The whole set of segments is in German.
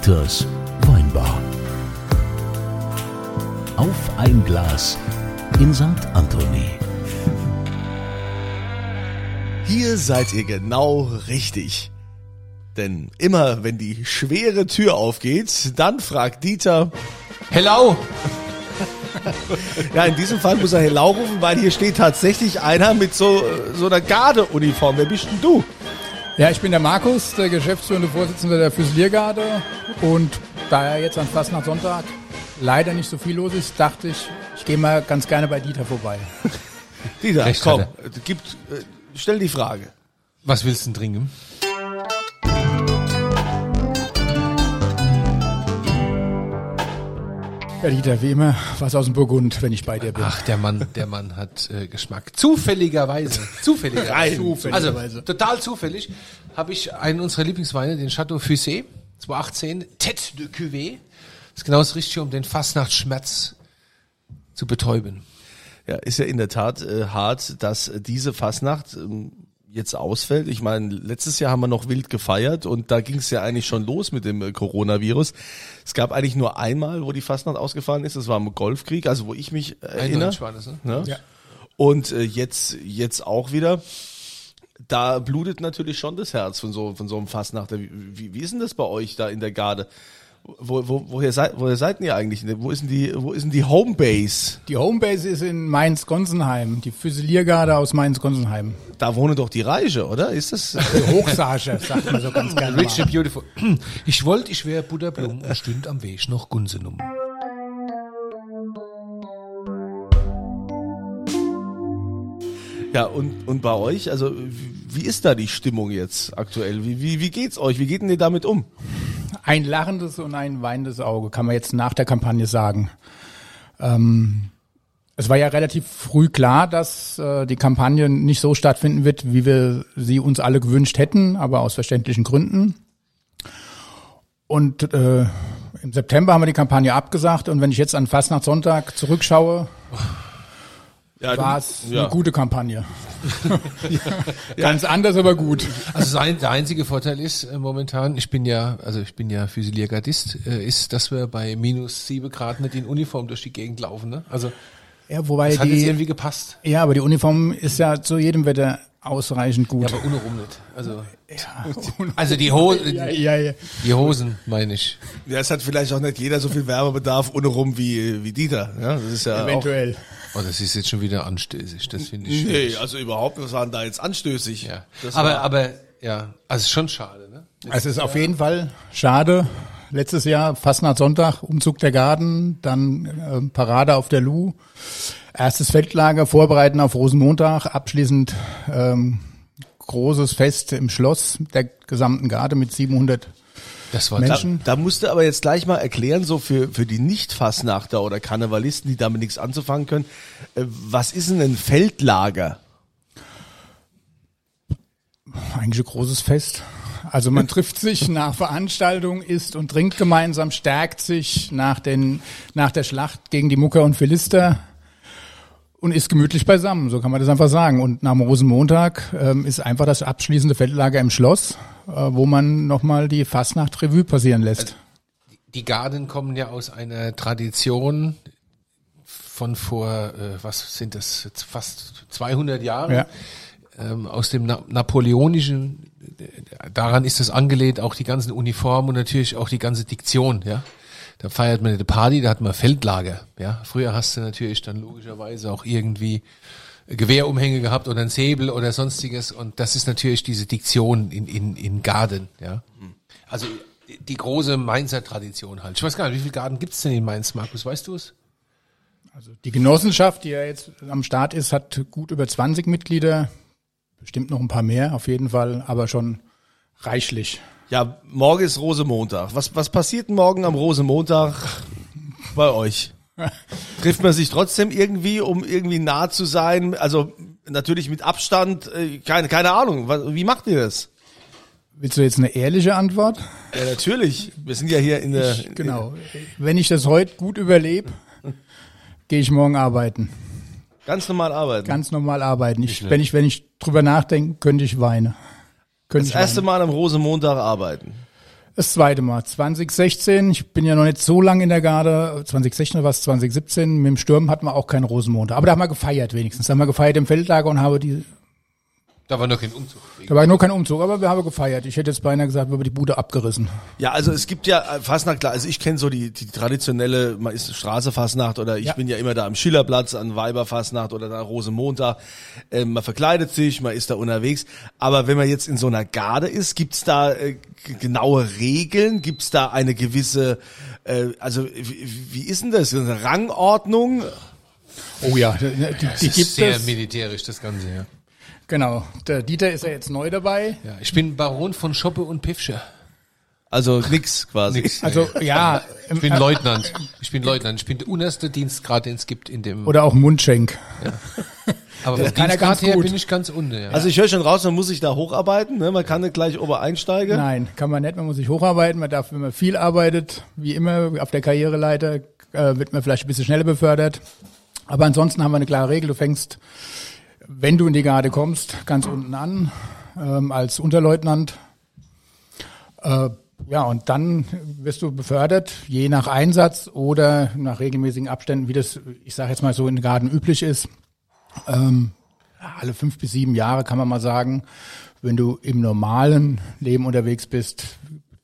Dieters Weinbar. Auf ein Glas in St. Anthony. Hier seid ihr genau richtig. Denn immer wenn die schwere Tür aufgeht, dann fragt Dieter, Hello! ja in diesem Fall muss er Hello rufen, weil hier steht tatsächlich einer mit so, so einer Gardeuniform. Wer bist denn du? Ja, ich bin der Markus, der geschäftsführende Vorsitzende der Füsiliergarde. Und da er jetzt an Fastnacht-Sonntag leider nicht so viel los ist, dachte ich, ich gehe mal ganz gerne bei Dieter vorbei. Dieter, Recht komm, gibt, äh, stell die Frage. Was willst du denn trinken? Ja, Dieter, wie immer, was aus dem Burgund, wenn ich bei dir bin. Ach, der Mann, der Mann hat äh, Geschmack. Zufälligerweise, zufälligerweise, Rein zufälligerweise. also total zufällig, habe ich einen unserer Lieblingsweine, den Chateau Fusé 2018, Tête de Cuvée. Das ist genau das Richtige, um den Fastnachtsschmerz zu betäuben. Ja, ist ja in der Tat äh, hart, dass diese Fasnacht ähm, jetzt ausfällt. Ich meine, letztes Jahr haben wir noch wild gefeiert und da ging es ja eigentlich schon los mit dem äh, Coronavirus. Es gab eigentlich nur einmal, wo die Fastnacht ausgefallen ist. Das war im Golfkrieg, also wo ich mich äh, erinnere. 91 war das, ne? Ne? Ja. Und äh, jetzt jetzt auch wieder. Da blutet natürlich schon das Herz von so von so einem Fastnachter. Wie, wie, wie ist denn das bei euch da in der Garde? Wo, wo, woher seid woher seid denn ihr eigentlich? Wo ist denn die wo ist denn die Homebase? Die Homebase ist in Mainz-Gonsenheim, die Füsiliergarde aus Mainz-Gonsenheim. Da wohnen doch die Reiche, oder? Ist das? Die Hochsage, sagt man so ganz gerne Rich and Beautiful. Ich wollte, ich wäre Butterblum und stünd am Weg noch Gunsenum. Ja, und, und bei euch, also wie wie ist da die Stimmung jetzt aktuell? Wie, wie, wie geht's euch? Wie geht denn ihr damit um? Ein lachendes und ein weinendes Auge, kann man jetzt nach der Kampagne sagen. Ähm, es war ja relativ früh klar, dass äh, die Kampagne nicht so stattfinden wird, wie wir sie uns alle gewünscht hätten, aber aus verständlichen Gründen. Und äh, im September haben wir die Kampagne abgesagt und wenn ich jetzt an Fastnachtssonntag zurückschaue, Ja, war es ja. eine gute Kampagne. Ganz anders, aber gut. Also sein, der einzige Vorteil ist äh, momentan, ich bin ja, also ich bin ja Füsiliergardist, äh, ist, dass wir bei minus sieben Grad nicht in Uniform durch die Gegend laufen. Ne? Also Ja, wobei das hat jetzt die, irgendwie gepasst. ja, aber die Uniform ist ja zu jedem Wetter ausreichend Ja, gut. aber ohne rum nicht. Also, Ja, also die, Ho ja, ja, ja. die Hosen, meine ich. Ja, es hat vielleicht auch nicht jeder so viel Werbebedarf ohne rum wie, wie Dieter. Ja, das ist ja Eventuell. Oh, das ist jetzt schon wieder anstößig. Das finde ich auch, Nee, schwierig. also überhaupt, was war denn da jetzt anstößig? Ja. Aber, war- aber, ja, also ist schon schade, ne? Es ist auf jeden Fall schade. Letztes Jahr Fastnachtssonntag, Umzug der Garten, dann äh, Parade auf der Lu, erstes Feldlager, Vorbereiten auf Rosenmontag, abschließend ähm, großes Fest im Schloss der gesamten Garde mit 700 Das war Da, Menschen. da musst du aber jetzt gleich mal erklären, so für, für die Nicht-Fassnachter oder Karnevalisten, die damit nichts anzufangen können, äh, was ist denn ein Feldlager? Eigentlich ein großes Fest. Also man trifft sich nach Veranstaltung, isst und trinkt gemeinsam, stärkt sich nach, den, nach der Schlacht gegen die Mucker und Philister und ist gemütlich beisammen, so kann man das einfach sagen. Und nach dem Rosenmontag ähm, ist einfach das abschließende Feldlager im Schloss, wo man nochmal die Fastnacht Revue passieren lässt. die Garden kommen ja aus einer Tradition von vor, äh, was sind das, jetzt fast 200 Jahren, Ja. ähm, aus dem Na napoleonischen, äh, daran ist es angelehnt, auch die ganzen Uniformen und natürlich auch die ganze Diktion, ja. Da feiert man eine Party, da hat man Feldlager, ja. Früher hast du natürlich dann logischerweise auch irgendwie Gewehrumhänge gehabt oder ein Säbel oder sonstiges und das ist natürlich diese Diktion in, in, in Garden, ja. Also die große Mainzer Tradition halt. Ich weiß gar nicht, wie viele Garten gibt's denn in Mainz, Markus? Weißt du es? Also die Genossenschaft, die ja jetzt am Start ist, hat gut über 20 Mitglieder, bestimmt noch ein paar mehr auf jeden Fall, aber schon reichlich. Ja, morgen ist Rosemontag. Was, was passiert denn morgen am Rosemontag bei euch? Trifft man sich trotzdem irgendwie, um irgendwie nah zu sein? Also natürlich mit Abstand, äh, keine, keine Ahnung. Wie macht ihr das? Willst du jetzt eine ehrliche Antwort? Ja, natürlich. Wir sind ja hier in der. Ich, genau. Wenn ich das heute gut überlebe, gehe ich morgen arbeiten. Ganz normal arbeiten. Ganz normal arbeiten. Ich, wenn ich, wenn ich drüber nachdenke, könnte ich weinen. Könnte das ich erste weinen. Mal am Rosemontag arbeiten. Das zweite Mal, 2016, ich bin ja noch nicht so lange in der Garde, 2016 oder was, 2017, mit dem Sturm hatten wir auch keinen Rosenmontag. Aber da haben wir gefeiert wenigstens. Da haben wir gefeiert im Feldlager und habe die, Da war noch kein Umzug. da war nur kein Umzug, aber wir haben gefeiert. Ich hätte jetzt beinahe gesagt, wir haben die Bude abgerissen. Ja, also es gibt ja äh, Fastnacht, klar, also ich kenne so die, die traditionelle, man ist Straße Fastnacht oder ich Ja. bin ja immer da am Schillerplatz an Weiberfastnacht oder da Rosemontag. Ähm, man verkleidet sich, man ist da unterwegs. Aber wenn man jetzt in so einer Garde ist, gibt's da äh, genaue Regeln? Gibt's da eine gewisse, äh, also wie, wie ist denn das? Eine Rangordnung? Oh ja, die, die, Das die gibt sehr es. militärisch, das Ganze, ja. Genau. Der Dieter ist ja jetzt neu dabei. ja. Ich bin Baron von Schoppe und Pifscher. Also nix quasi. Nix. Also ja, Ich bin Leutnant. Ich bin Leutnant. Ich bin der unterste Dienstgrad, den es gibt in dem. oder auch Mundschenk. aber vom kann Dienstgrad ganz her gut. bin ich ganz unten. Ja. Also ich höre schon raus, man muss sich da hocharbeiten, ne? man kann nicht gleich ober einsteigen. Nein, kann man nicht. Man muss sich hocharbeiten. Man darf, wenn man viel arbeitet, wie immer auf der Karriereleiter, äh, wird man vielleicht ein bisschen schneller befördert. Aber ansonsten haben wir eine klare Regel. Du fängst, wenn du in die Garde kommst, ganz unten an, ähm, als Unterleutnant. Äh, ja, und dann wirst du befördert, je nach Einsatz oder nach regelmäßigen Abständen, wie das, ich sage jetzt mal so, in den Garden üblich ist. Ähm, alle fünf bis sieben Jahre kann man mal sagen, wenn du im normalen Leben unterwegs bist,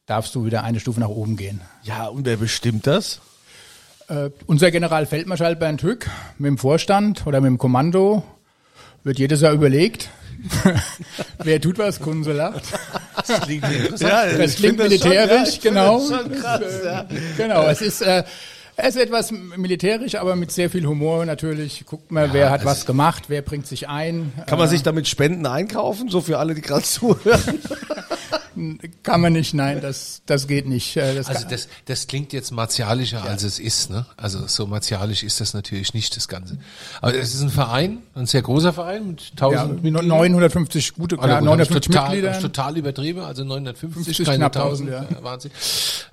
darfst du wieder eine Stufe nach oben gehen. Ja, und wer bestimmt das? Äh, unser Generalfeldmarschall Bernd Hück mit dem Vorstand oder mit dem Kommando wird jedes Jahr überlegt, wer tut was, Kunze lacht. das klingt interessant. Ja, Das klingt find das schon, militärisch, ja, genau. krass, ja. Genau, es ist, äh, es ist etwas militärisch, aber mit sehr viel Humor natürlich. Guckt mal, wer hat was gemacht, wer bringt sich ein. Kann man sich damit Spenden einkaufen? So für alle, die gerade zuhören. Kann man nicht, nein, das, das geht nicht. Äh, Das Also das, das klingt jetzt martialischer, als es ist. Ne? Also so martialisch ist das natürlich nicht, das Ganze. Aber es ist ein Verein, ein sehr großer Verein mit ja, 1000 mit 950 gute, Also ja, gut, hab ich 950 total, Mitgliedern. total übertrieben, also 950, 50, keine knapp 1000, 1000, ja. Wahnsinn.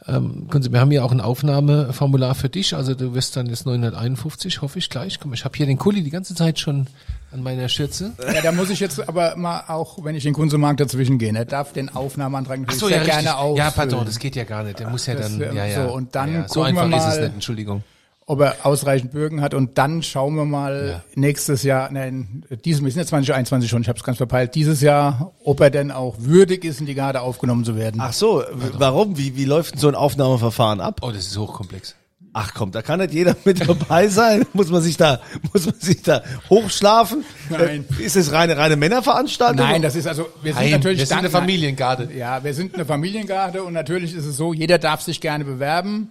Ähm, können Sie, wir haben hier auch ein Aufnahmeformular für dich, also du wirst dann jetzt 951, hoffe ich gleich. Mal, ich habe hier den Kuli die ganze Zeit schon an meiner Schürze. Ja, da muss ich jetzt aber mal auch, wenn ich den Kunzemarkt dazwischen gehe, er darf den Aufnahmeantrag natürlich so, sehr ja, gerne ausfüllen. Ja, pardon, das geht ja gar nicht. Der muss ja Das dann, ja, ja. so, und dann ja, ja. so gucken wir einfach ist es mal- nicht, Entschuldigung. ob er ausreichend Bürgen hat und dann schauen wir mal nächstes Jahr, nein, dieses, wir sind ja 2021 schon, ich habe es ganz verpeilt, dieses Jahr, ob er denn auch würdig ist, in die Garde aufgenommen zu werden. Ach so, warum? Wie, wie läuft denn so ein Aufnahmeverfahren ab? Oh, das ist hochkomplex. Ach komm, da kann nicht jeder mit dabei sein. Muss man sich da, muss man sich da hochschlafen? Nein. Äh, Ist es reine, reine Männerveranstaltung? Nein, das ist also, wir sind Nein, natürlich wir sind eine Familiengarde. Ja, wir sind eine Familiengarde und natürlich ist es so, jeder darf sich gerne bewerben.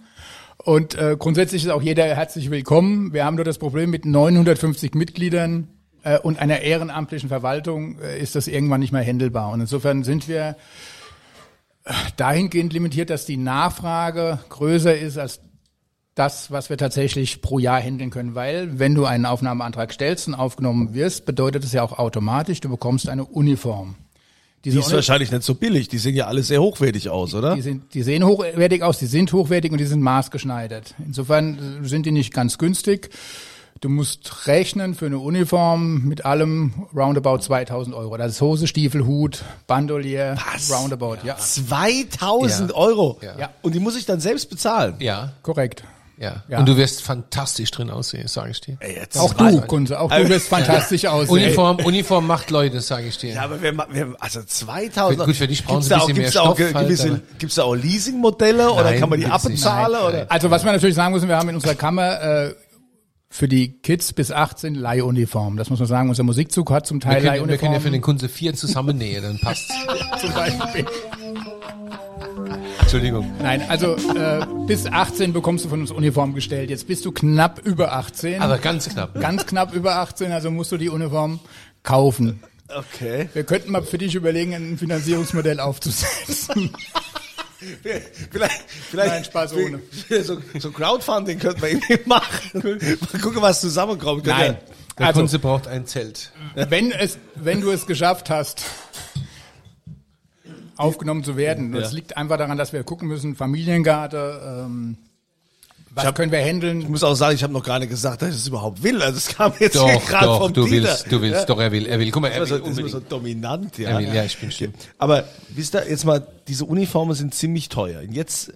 Und äh, grundsätzlich ist auch jeder herzlich willkommen. Wir haben nur das Problem mit 950 Mitgliedern äh, und einer ehrenamtlichen Verwaltung äh, ist das irgendwann nicht mehr händelbar. Und insofern sind wir äh, dahingehend limitiert, dass die Nachfrage größer ist als das, was wir tatsächlich pro Jahr handeln können. Weil, wenn du einen Aufnahmeantrag stellst und aufgenommen wirst, bedeutet es ja auch automatisch, du bekommst eine Uniform. Diese Die ist Uni- wahrscheinlich nicht so billig. Die sehen ja alle sehr hochwertig aus, oder? die, sind, die sehen hochwertig aus, die sind hochwertig und die sind maßgeschneidert. Insofern äh, sind die nicht ganz günstig. Du musst rechnen für eine Uniform mit allem roundabout 2000 Euro. Das ist Hose, Stiefel, Hut, Bandolier, roundabout. Ja, 2000 Ja. Euro. Ja. Und die muss ich dann selbst bezahlen. Ja, korrekt. Ja, Ja. Und du wirst fantastisch drin aussehen, sage ich dir. Ey, jetzt Auch du, Kunze, auch du wirst fantastisch aussehen. Uniform, Uniform macht Leute, sage ich dir. Ja, aber wer, ma- wer, also 2000. Gut, für dich brauchen Gibt's sie da ein auch, bisschen gibt's mehr da auch Stoff halt, gewisse, gibt's da auch Leasingmodelle oder kann man die abbezahlen Nein, oder? nein. Also was wir natürlich sagen müssen, wir haben in unserer Kammer äh, für die Kids bis 18 Leihuniformen. Das muss man sagen. Unser Musikzug hat zum Wir Teil können, wir können ja für Leihuniformen. den Kunze vier zusammennähen, dann passt's. zum Beispiel. Entschuldigung. Nein, also äh, bis 18 bekommst du von uns Uniform gestellt. Jetzt bist du knapp über 18. Aber ganz knapp. ganz knapp über 18, also musst du die Uniform kaufen. Okay. Wir könnten mal für dich überlegen, ein Finanzierungsmodell aufzusetzen. Vielleicht, vielleicht Nein, Spaß ohne. So, so Crowdfunding könnte man irgendwie machen. Mal gucken, was zusammenkommt. Nein. Der Also, Kunze braucht ein Zelt. wenn es, wenn du es geschafft hast, aufgenommen zu werden, das liegt einfach daran, dass wir gucken müssen, Familiengarde, ähm, Was können wir handeln? Ich muss auch sagen, ich habe noch gar nicht gesagt, dass ich es überhaupt will. Also es kam jetzt hier Doch, gerade doch, vom du Dieter. willst, du willst, Ja. doch, er will, er will. Guck mal, er will das ist immer so dominant, ja. Er will, ja, ich bin schlimm. Aber wisst ihr, jetzt mal, diese Uniformen sind ziemlich teuer. Und jetzt äh,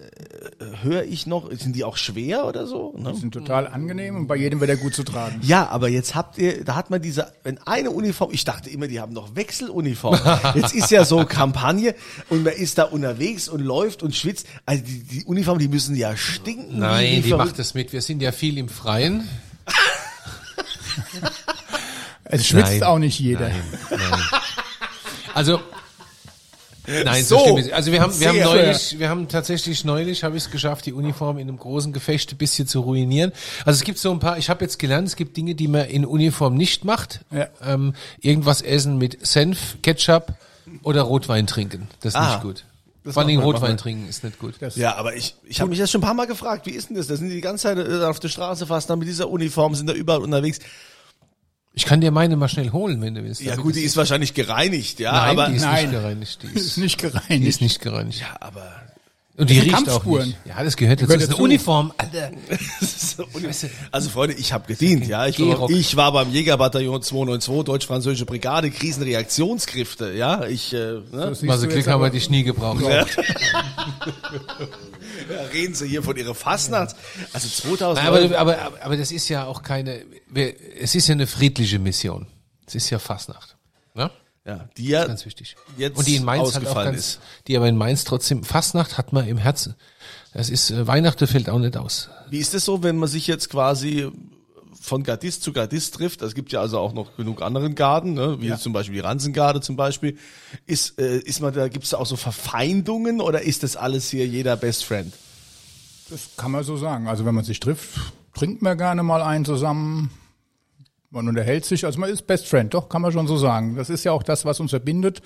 höre ich noch, sind die auch schwer oder so? Ne? Die sind total angenehm und bei jedem wird er gut zu tragen. Ja, aber jetzt habt ihr, da hat man diese, wenn eine Uniform, ich dachte immer, die haben noch Wechseluniformen. Jetzt ist ja so Kampagne und man ist da unterwegs und läuft und schwitzt. Also die, die Uniformen, die müssen ja stinken. Nein, wie die verrückt. macht das mit. Wir sind ja viel im Freien. Es schwitzt Nein. auch nicht jeder. Nein, nein. Also, nein, So. so schlimm ist. Also wir haben, wir haben neulich, wir haben tatsächlich neulich, habe ich es geschafft, die Uniform in einem großen Gefecht ein bisschen zu ruinieren. Also es gibt so ein paar, ich habe jetzt gelernt, es gibt Dinge, die man in Uniform nicht macht. Ja. Ähm, irgendwas essen mit Senf, Ketchup oder Rotwein trinken. Das ist Ah. nicht gut. Das Vor allem Rotwein trinken ist nicht gut. Ja, aber ich, ich habe mich jetzt schon ein paar Mal gefragt, wie ist denn das? Da sind die die ganze Zeit äh, auf der Straße fast dann mit dieser Uniform, sind da überall unterwegs. Ich kann dir meine mal schnell holen, wenn du willst. Ja gut, die ist wahrscheinlich gereinigt, ja, Nein, aber die ist Nein. nicht gereinigt. Die Ist ist, nicht die gereinigt. ist nicht gereinigt. ja, aber Und die riecht auch Kampfspuren. nicht. Ja, das gehört dazu. Das ist eine. Uniform, Alter. Also Freunde, ich habe gedient, ja. Ich war, ich war beim Jägerbataillon 292, Deutsch-Französische Brigade, Krisenreaktionskräfte, ja. Ich, äh, ne? Also du Glück haben wir dich nie gebraucht. ja, reden Sie hier von Ihrer Fastnacht. Also 2000 Nein, aber, aber, aber, aber das ist ja auch keine, es ist ja eine friedliche Mission. Es ist ja Fastnacht. Ne? ja, die ja Ganz wichtig. jetzt Und die in Mainz halt auch ganz, ist. die aber in Mainz trotzdem, Fastnacht hat man im Herzen. Das ist, äh, Weihnachten fällt auch nicht aus. Wie ist es so, wenn man sich jetzt quasi von Gardist zu Gardist trifft? Es gibt ja also auch noch genug anderen Garden, ne? wie zum Beispiel die Ransengarde zum Beispiel. Ist, äh, ist man da, gibt es da auch so Verfeindungen oder ist das alles hier jeder Best Friend? Das kann man so sagen. Also wenn man sich trifft, trinkt man gerne mal einen zusammen. Man unterhält sich, also man ist Best Friend, doch, kann man schon so sagen. Das ist ja auch das, was uns verbindet.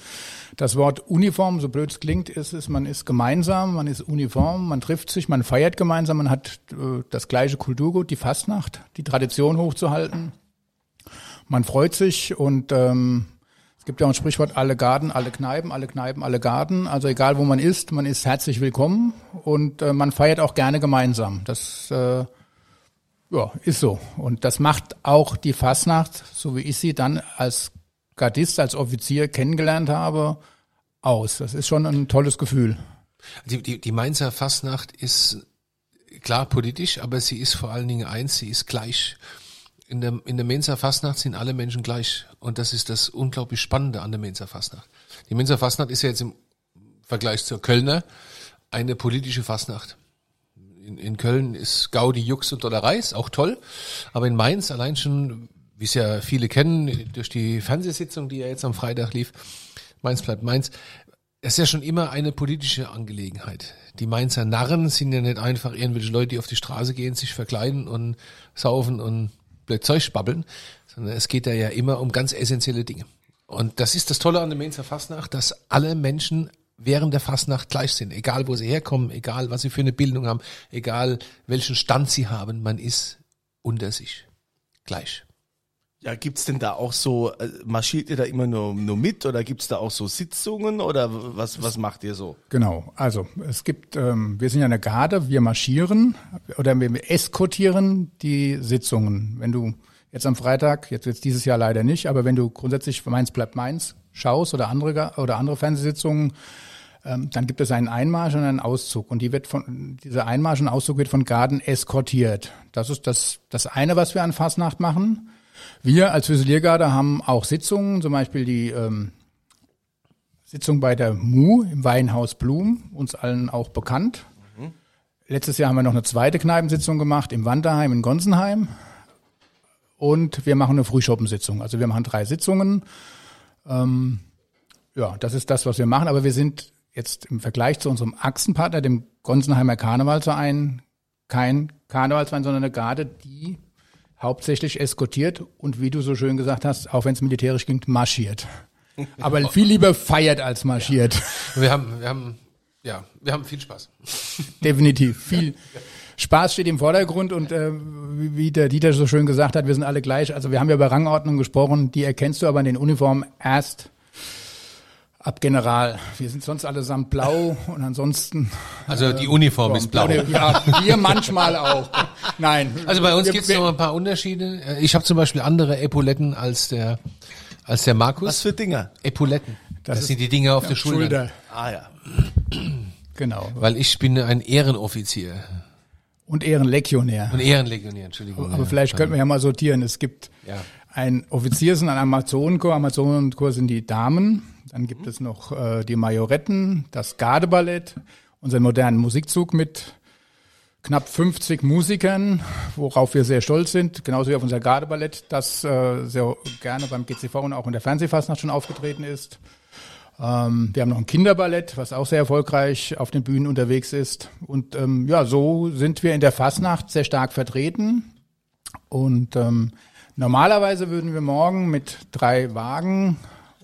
Das Wort Uniform, so blöd es klingt, ist es, man ist gemeinsam, man ist uniform, man trifft sich, man feiert gemeinsam, man hat äh, das gleiche Kulturgut, die Fastnacht, die Tradition hochzuhalten. Man freut sich und ähm, es gibt ja auch ein Sprichwort, alle Garten, alle Kneipen, alle Kneipen, alle Garten. Also egal, wo man ist, man ist herzlich willkommen und äh, man feiert auch gerne gemeinsam. Das äh, ja, ist so. Und das macht auch die Fasnacht, so wie ich sie dann als Gardist, als Offizier kennengelernt habe, aus. Das ist schon ein tolles Gefühl. Die, die, die Mainzer Fastnacht ist klar politisch, aber sie ist vor allen Dingen eins, sie ist gleich. In der, in der Mainzer Fastnacht sind alle Menschen gleich. Und das ist das unglaublich Spannende an der Mainzer Fastnacht. Die Mainzer Fastnacht ist ja jetzt im Vergleich zur Kölner eine politische Fastnacht. In, in Köln ist Gaudi, Jux und Dollerei, ist auch toll. Aber in Mainz allein schon, wie es ja viele kennen, durch die Fernsehsitzung, die ja jetzt am Freitag lief, Mainz bleibt Mainz, es ist ja schon immer eine politische Angelegenheit. Die Mainzer Narren sind ja nicht einfach irgendwelche Leute, die auf die Straße gehen, sich verkleiden und saufen und blöd Zeug babbeln, sondern es geht da ja immer um ganz essentielle Dinge. Und das ist das Tolle an der Mainzer Fastnacht, dass alle Menschen während der Fastnacht gleich sind, egal wo sie herkommen, egal was sie für eine Bildung haben, egal welchen Stand sie haben, man ist unter sich gleich. Ja, gibt's denn da auch so, äh, marschiert ihr da immer nur, nur mit oder gibt's da auch so Sitzungen oder was, was macht ihr so? Genau. Also es gibt, ähm, wir sind ja eine Garde, wir marschieren oder wir eskortieren die Sitzungen. Wenn du jetzt am Freitag, jetzt, jetzt dieses Jahr leider nicht, aber wenn du grundsätzlich Mainz bleibt Mainz schaust oder andere oder andere Fernsehsitzungen, ähm, dann gibt es einen Einmarsch und einen Auszug. Und die wird von, dieser Einmarsch und Auszug wird von Garden eskortiert. Das ist das, das eine, was wir an Fastnacht machen. Wir als Füsiliergarde haben auch Sitzungen, zum Beispiel die ähm, Sitzung bei der MU im Weinhaus Blum, uns allen auch bekannt. Letztes Jahr haben wir noch eine zweite Kneipensitzung gemacht im Wanderheim in Gonsenheim. Und wir machen eine Frühschoppensitzung. Also wir machen drei Sitzungen. Ähm, ja, das ist das, was wir machen. Aber wir sind jetzt im Vergleich zu unserem Achsenpartner, dem Gonsenheimer Karnevalsverein, kein Karnevalsverein, sondern eine Garde, die hauptsächlich eskortiert und wie du so schön gesagt hast, auch wenn es militärisch klingt, marschiert. Aber viel lieber feiert als marschiert. Wir haben, wir haben, ja, wir haben viel Spaß. Definitiv. Viel Spaß steht im Vordergrund und äh, wie der Dieter so schön gesagt hat, wir sind alle gleich. Also wir haben ja über Rangordnung gesprochen, die erkennst du aber in den Uniformen erst Ab General. Wir sind sonst allesamt blau und ansonsten. Also die Uniform ist blau. Ja, wir manchmal auch. Nein. Also bei uns gibt es noch ein paar Unterschiede. Äh, Ich habe zum Beispiel andere Epauletten als der als der Markus. Was für Dinger? Epauletten? Das, ist- sind die Dinge auf der Schulter. Schulter. Ah ja. Genau. Weil ich bin ein Ehrenoffizier Und Ehrenlegionär. und Ehrenlegionär, Entschuldigung. Aber ja. vielleicht könnten wir ja mal sortieren. Es gibt Ja. ein Offiziersen, ein Amazonenchor. Amazonenchor sind die Damen. Dann gibt es noch äh, die Majoretten, das Gardeballett, unseren modernen Musikzug mit knapp 50 Musikern, worauf wir sehr stolz sind. Genauso wie auf unser Gardeballett, das äh, sehr gerne beim GCV und auch in der Fernsehfastnacht schon aufgetreten ist. Ähm, wir haben noch ein Kinderballett, was auch sehr erfolgreich auf den Bühnen unterwegs ist. Und ähm, ja, so sind wir in der Fastnacht sehr stark vertreten. Und ähm, normalerweise würden wir morgen mit drei Wagen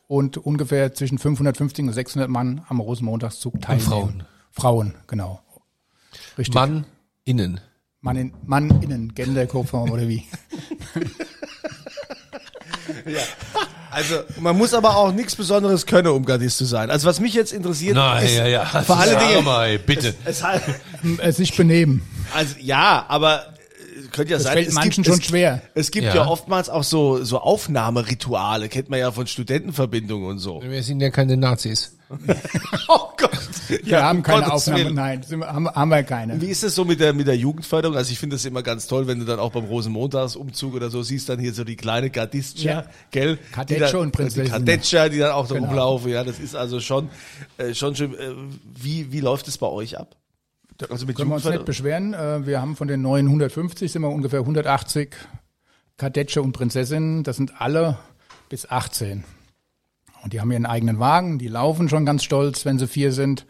und ungefähr zwischen 550 und 600 Mann am Rosenmontagszug teilnehmen. Frauen. Frauen, genau. Richtig. Mann innen. Mann, in, Mann innen, Genderkonform oder wie? Also man muss aber auch nichts Besonderes können, um Gardist zu sein. Also was mich jetzt interessiert, Nein, ist, ja, ja. vor allen Dingen- mal, bitte. es halt, Äh, sich benehmen. also ja, aber äh, könnte ja Das sein, fällt es manchen gibt, schon es, schwer. Es gibt Ja. ja. oftmals auch so so Aufnahmerituale, kennt man ja von Studentenverbindungen und so. Wir sind ja keine Nazis. Oh Gott. Wir haben um keine Gottes Aufnahme, Willen. nein, haben, haben wir keine. Wie ist es so mit der, mit der Jugendförderung? Also ich finde das immer ganz toll, wenn du dann auch beim Rosenmontagsumzug oder so siehst, dann hier so die kleine Gardistscha, Ja. gell? Kadetscha Die dann- und Prinzessin. Die Kadetscha, die dann auch da Genau. rumlaufen, ja, das ist also schon, äh, schon schön. Äh, wie, wie läuft es bei euch ab? Also mit Können wir uns nicht beschweren. Äh, Wir haben von den neuen 150 sind wir ungefähr 180 Kadetsche und Prinzessinnen. Das sind alle bis 18. Und die haben ihren eigenen Wagen. Die laufen schon ganz stolz, wenn sie vier sind,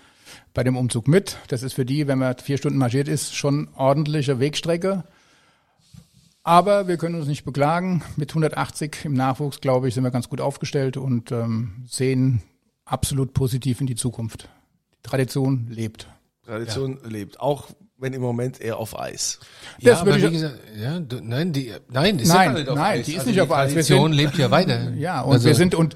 bei dem Umzug mit. Das ist für die, wenn man vier Stunden marschiert ist, schon ordentliche Wegstrecke. Aber wir können uns nicht beklagen. Mit 180 im Nachwuchs, glaube ich, sind wir ganz gut aufgestellt und ähm, sehen absolut positiv in die Zukunft. Die Tradition lebt. Tradition lebt, auch wenn im Moment eher auf Eis. Ja, Das aber wie gesagt, ja, du, nein, die, nein, ist Nein, ja nicht auf nein, Eis. die ist Also nicht auf Eis. Wir Tradition sind- lebt ja weiter. Ja, und Also- wir sind und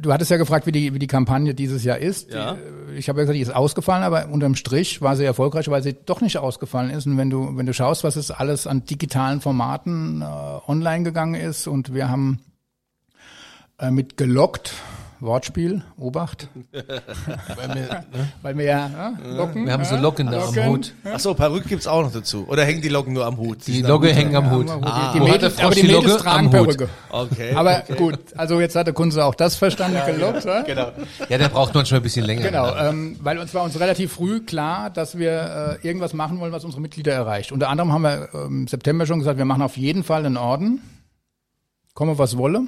du hattest ja gefragt, wie die wie die Kampagne dieses Jahr ist. Ja. Äh, ich habe ja gesagt, die ist ausgefallen, aber unterm Strich war sie erfolgreich, weil sie doch nicht ausgefallen ist. Und wenn du wenn du schaust, was es alles an digitalen Formaten äh, online gegangen ist, und wir haben äh, mit gelockt Wortspiel, Obacht, Weil wir, ne? weil wir ja äh, locken. wir haben so äh, Locken da am locken. Hut. Ach so, Perücke gibt's auch noch dazu. Oder hängen die Locken nur am Hut? Die sind Logge am Hut hängen am Ja, Hut. aber Ah. die, die Mädels, aber die die tragen Am. Perücke. Okay. Aber gut, also jetzt hat der Kunze auch das verstanden, gelockt. ja? genau. Ja, der braucht manchmal ein bisschen länger. Genau, ähm, weil uns war uns relativ früh klar, dass wir äh, irgendwas machen wollen, was unsere Mitglieder erreicht. Unter anderem haben wir ähm, im September schon gesagt, wir machen auf jeden Fall einen Orden, komme was wolle.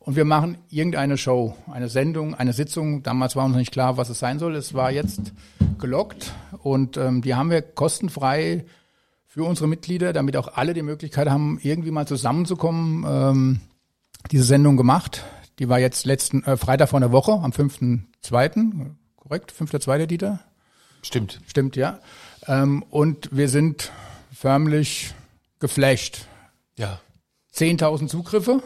Und wir machen irgendeine Show, eine Sendung, eine Sitzung. Damals war uns nicht klar, was es sein soll. Es war jetzt gelockt und ähm, die haben wir kostenfrei für unsere Mitglieder, damit auch alle die Möglichkeit haben, irgendwie mal zusammenzukommen, ähm, diese Sendung gemacht. Die war jetzt letzten äh, Freitag vor einer Woche, am 5.2., korrekt? 5.2. Dieter? Stimmt. Stimmt, ja. Ähm, und wir sind förmlich geflasht. Ja. 10.000 Zugriffe.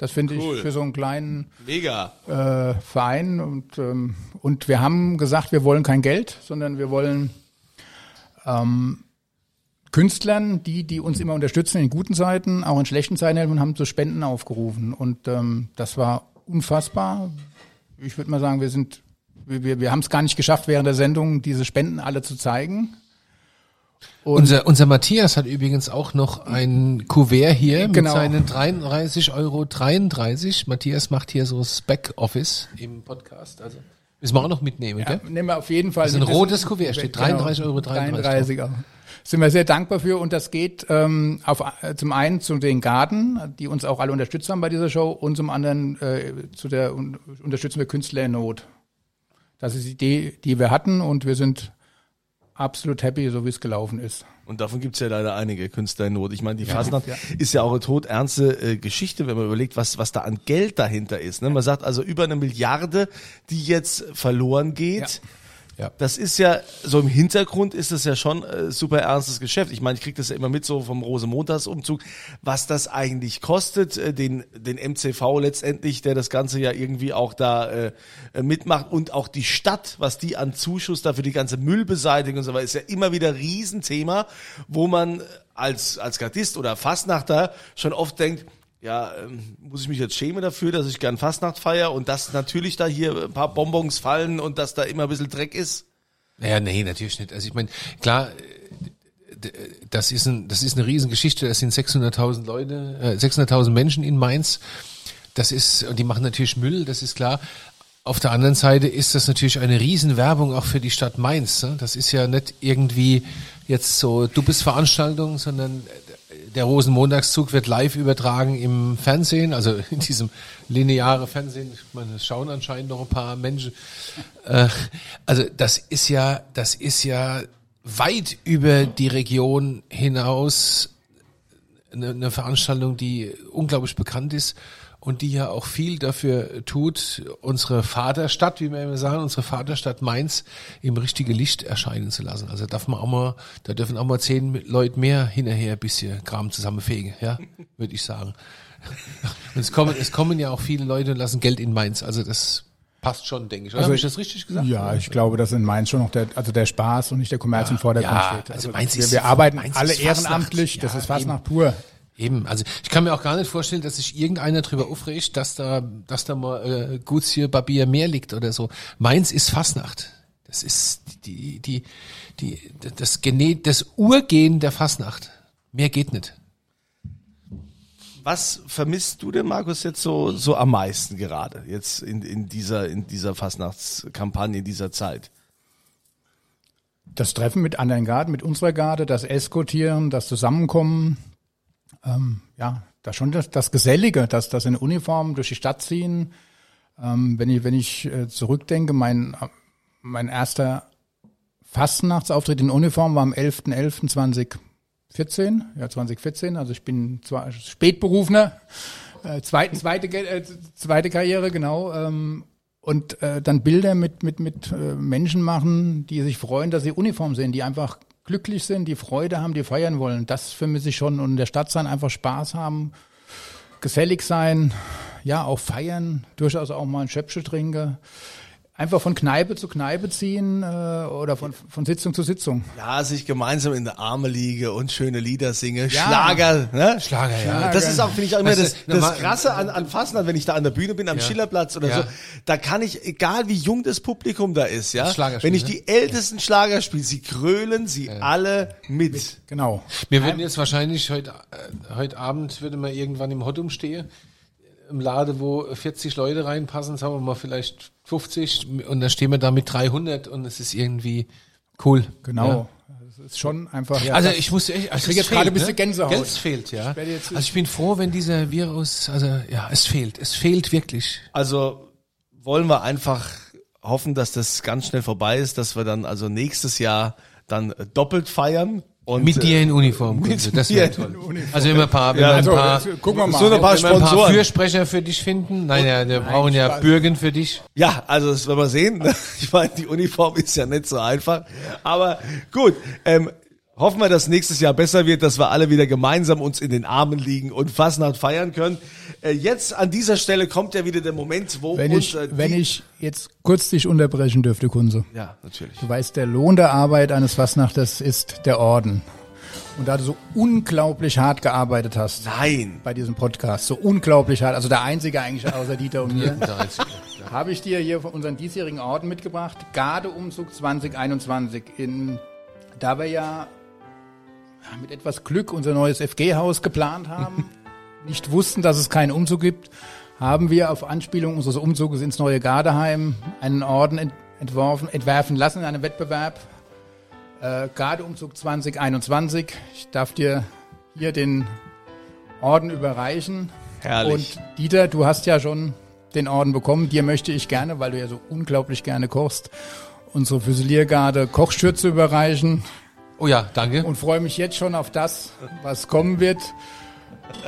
Das finde Cool. ich für so einen kleinen Mega. äh, Verein. Und, ähm, und wir haben gesagt, wir wollen kein Geld, sondern wir wollen ähm, Künstlern, die, die uns immer unterstützen in guten Zeiten, auch in schlechten Zeiten helfen, und haben zu Spenden aufgerufen. Und ähm, das war unfassbar. Ich würde mal sagen, wir sind, wir, wir, wir haben es gar nicht geschafft, während der Sendung diese Spenden alle zu zeigen. Und Unser, unser Matthias hat übrigens auch noch ein Kuvert hier mit Genau. seinen 33 Euro 33. Matthias macht hier so Spec Office im Podcast. Also müssen wir auch noch mitnehmen, Ja, gell? nehmen wir auf jeden Fall. Das ist ein mit. rotes Kuvert, steht 33,33 Euro. 33 Euro. Sind wir sehr dankbar für und das geht ähm, auf, äh, zum einen zu den Garden, die uns auch alle unterstützt haben bei dieser Show und zum anderen äh, zu der un unterstützen wir Künstler in Not. Das ist die Idee, die wir hatten und wir sind absolut happy, so wie es gelaufen ist. Und davon gibt's ja leider einige Künstler in Not. Ich meine, die Fasnacht ist ja auch eine todernste äh, Geschichte, wenn man überlegt, was, was da an Geld dahinter ist. Ne? Man sagt also über eine Milliarde, die jetzt verloren geht. Ja. Das ist ja, so im Hintergrund ist das ja schon äh, super ernstes Geschäft. Ich meine, ich kriege das ja immer mit so vom Rosemontagsumzug, was das eigentlich kostet, äh, den, den MCV letztendlich, der das Ganze ja irgendwie auch da äh, äh, mitmacht und auch die Stadt, was die an Zuschuss da für die ganze Müllbeseitigung und so weiter, ist ja immer wieder Riesenthema, wo man als, als Gardist oder Fastnachter schon oft denkt, ja, ähm, muss ich mich jetzt schämen dafür, dass ich gern Fastnacht feier und dass natürlich da hier ein paar Bonbons fallen und dass da immer ein bisschen Dreck ist? Naja, nee, natürlich nicht. Also ich meine, klar, das ist, ein, das ist eine Riesengeschichte. Das sind 600.000 Leute, äh, 600.000 Menschen in Mainz. Das ist, und die machen natürlich Müll, das ist klar. Auf der anderen Seite ist das natürlich eine Riesenwerbung auch für die Stadt Mainz. Ne? Das ist ja nicht irgendwie jetzt so dubbes Veranstaltung, sondern der Rosenmontagszug wird live übertragen im Fernsehen, also in diesem lineare Fernsehen. Ich meine, es schauen anscheinend noch ein paar Menschen. Äh, also das ist ja, das ist ja weit über die Region hinaus eine, eine Veranstaltung, die unglaublich bekannt ist und die ja auch viel dafür tut, unsere Vaterstadt, wie wir immer sagen, unsere Vaterstadt Mainz im richtige Licht erscheinen zu lassen. Also darf man auch mal, da dürfen auch mal zehn Leute mehr hinterher ein bisschen Kram zusammenfegen, ja, würde ich sagen. Und es kommen, es kommen ja auch viele Leute und lassen Geld in Mainz. Also das passt schon, denke ich. Oder? Also Habe ich das richtig gesagt? Ja, ich glaube, dass in Mainz schon noch der, also der Spaß und nicht der Kommerz im Vordergrund ja, steht. also Mainz wir, ist- wir arbeiten Mainz alle ehrenamtlich, das Ja, ist fast eben. nach pur. Eben, also ich kann mir auch gar nicht vorstellen, dass sich irgendeiner drüber aufregt, dass da, dass da mal äh, Gutsje Barbier mehr liegt oder so. Mainz ist Fasnacht. Das ist die, die, die, das Gene, das Urgehen der Fasnacht. Mehr geht nicht. Was vermisst du denn, Markus, jetzt so, so am meisten gerade, jetzt in, in dieser, in dieser Fastnachtskampagne, in dieser Zeit? Das Treffen mit anderen Garden, mit unserer Garde, das Eskortieren, das Zusammenkommen, ähm, ja, da schon das, das Gesellige, das, das in Uniform durch die Stadt ziehen. Ähm, wenn ich, wenn ich äh, zurückdenke, mein, mein erster Fastnachtsauftritt in Uniform war am 11.11.2014, ja 2014, also ich bin zwar Spätberufener, äh, zweite, zweite, äh, zweite Karriere, genau, ähm, und äh, dann Bilder mit, mit, mit äh, Menschen machen, die sich freuen, dass sie Uniform sehen, die einfach glücklich sind, die Freude haben, die feiern wollen. Das vermisse ich schon. Und in der Stadt sein, einfach Spaß haben, gesellig sein, ja, auch feiern, durchaus auch mal ein Schöpfchen trinken. Einfach von Kneipe zu Kneipe ziehen äh, oder von, von Sitzung zu Sitzung. Ja, sich gemeinsam in der Arme liege und schöne Lieder singe, Schlager, ne? Schlager, ja. Das ist auch, finde ich, auch immer das, normal- das Krasse an, an Fastnacht, wenn ich da an der Bühne bin, am Ja. Schillerplatz oder Ja. so, da kann ich, egal wie jung das Publikum da ist, ja, Schlager wenn ich spielen, die ältesten Schlager spiele, sie krölen sie alle mit. Genau. Wir würden jetzt wahrscheinlich heute, äh, heute Abend würde man irgendwann im Hottum stehen, im Lade, wo 40 Leute reinpassen, sagen wir mal vielleicht 50 und dann stehen wir da mit 300 und es ist irgendwie cool. Genau. Es ist schon einfach. Ja, Also das- ich muss echt, also krieg es jetzt gerade ein bisschen Gänsehaut. Geld fehlt, ja. jetzt- Also ich bin froh, wenn dieser Virus, also ja, es fehlt, es fehlt wirklich. Also wollen wir einfach hoffen, dass das ganz schnell vorbei ist, dass wir dann also nächstes Jahr dann äh, doppelt feiern. Und, Mit dir äh, in Uniform, mit Kunze, das wäre toll. Also wenn wir ein paar, wenn Ja, wir ein also, paar, gucken wir mal. so eine paar wenn wir ein paar Sponsoren. Fürsprecher für dich finden. Nein, ja, wir brauchen ja Spaß. Bürgen für dich. Ja, also das werden wir sehen. ne? Ich meine, die Uniform ist ja nicht so einfach. Aber gut, ähm, hoffen wir, dass nächstes Jahr besser wird, dass wir alle wieder gemeinsam uns in den Armen liegen und Fastnacht feiern können. Äh, jetzt an dieser Stelle kommt ja wieder der Moment, wo wenn uns, ich, äh, wenn ich jetzt kurz dich unterbrechen dürfte, Kunze. ja, natürlich. Du weißt, der Lohn der Arbeit eines Fastnachters ist der Orden. Und da du so unglaublich hart gearbeitet hast Nein. bei diesem Podcast, so unglaublich hart, also der einzige eigentlich außer Dieter und mir, habe ich dir hier von unseren diesjährigen Orden mitgebracht. Gardeumzug 2021. In, da wir ja, mit etwas Glück unser neues FG-Haus geplant haben, nicht wussten, dass es keinen Umzug gibt, haben wir auf Anspielung unseres Umzuges ins neue Gardeheim einen Orden ent entworfen, entwerfen lassen in einem Wettbewerb. Äh, Gardeumzug 2021. Ich darf dir hier den Orden überreichen. Herrlich. Und Dieter, du hast ja schon den Orden bekommen. Dir möchte ich gerne, weil du ja so unglaublich gerne kochst, unsere Füsiliergarde Kochschürze überreichen Oh ja, danke. und freue mich jetzt schon auf das, was kommen wird.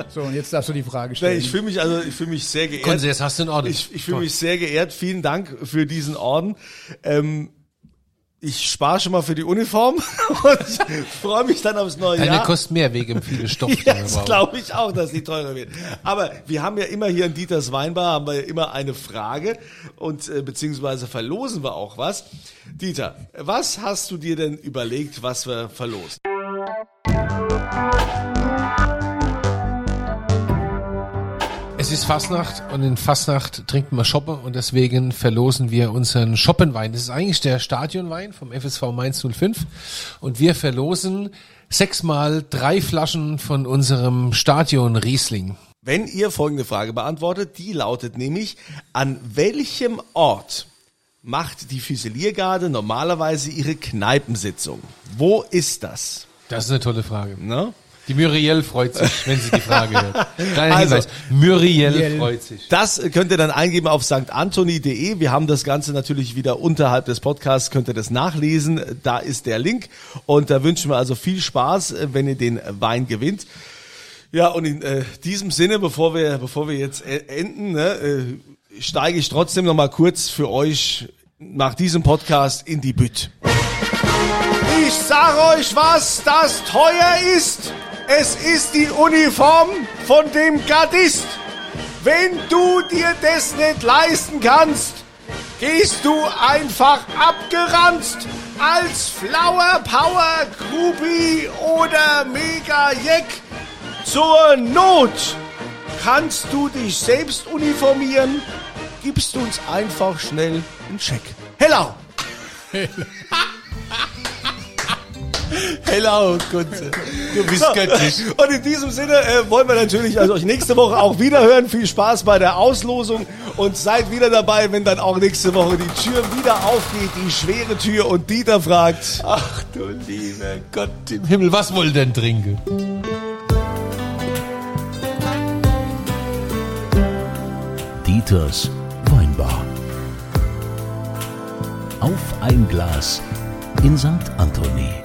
So, und jetzt darfst du die Frage stellen. ich fühle mich also, ich fühle mich sehr geehrt. Kunze, jetzt hast du einen Orden. Ich, ich fühle mich sehr geehrt. Vielen Dank für diesen Orden. Ähm, ich spare schon mal für die Uniform und freue mich dann aufs neue Deine Jahr. kostet mehr wegen viele Stoff. die wir Jetzt brauchen. glaube ich auch, dass die teurer wird. Aber wir haben ja immer hier in Dieters Weinbar haben wir ja immer eine Frage und äh, beziehungsweise verlosen wir auch was. Dieter, was hast du dir denn überlegt, was wir verlosen? Ist Fastnacht und in Fastnacht trinken wir Schoppe und deswegen verlosen wir unseren Schoppenwein. Das ist eigentlich der Stadionwein vom FSV Mainz 05 und wir verlosen sechsmal drei Flaschen von unserem Stadion Riesling. Wenn ihr folgende Frage beantwortet, die lautet nämlich, an welchem Ort macht die Füsiliergarde normalerweise ihre Kneipensitzung? Wo ist das? Das ist eine tolle Frage. Ne? Die Muriel freut sich, wenn sie die Frage hört. Kleiner Also, Hinweis. Muriel Muriel. freut sich. Das könnt ihr dann eingeben auf stantoni.de. Wir haben das Ganze natürlich wieder unterhalb des Podcasts, könnt ihr das nachlesen. Da ist der Link. Und da wünschen wir also viel Spaß, wenn ihr den Wein gewinnt. Ja, und in äh, diesem Sinne, bevor wir, bevor wir jetzt äh, enden, ne, äh, steige ich trotzdem noch mal kurz für euch nach diesem Podcast in die Bütt. Ich sag euch, was das teuer ist. Es ist die Uniform von dem Gardist. Wenn du dir das nicht leisten kannst, gehst du einfach abgeranzt als Flower Power Groupie oder Mega Jack. Zur Not kannst du dich selbst uniformieren. Gibst uns einfach schnell einen Scheck. Hello! Hello, Kunze. Du bist göttlich. Und in diesem Sinne äh, wollen wir natürlich also euch nächste Woche auch wieder hören. Viel Spaß bei der Auslosung und seid wieder dabei, wenn dann auch nächste Woche die Tür wieder aufgeht, die schwere Tür und Dieter fragt. Ach du lieber Gott im Himmel, was wohl denn trinken? Dieters Weinbar. Auf ein Glas in St. Anthony.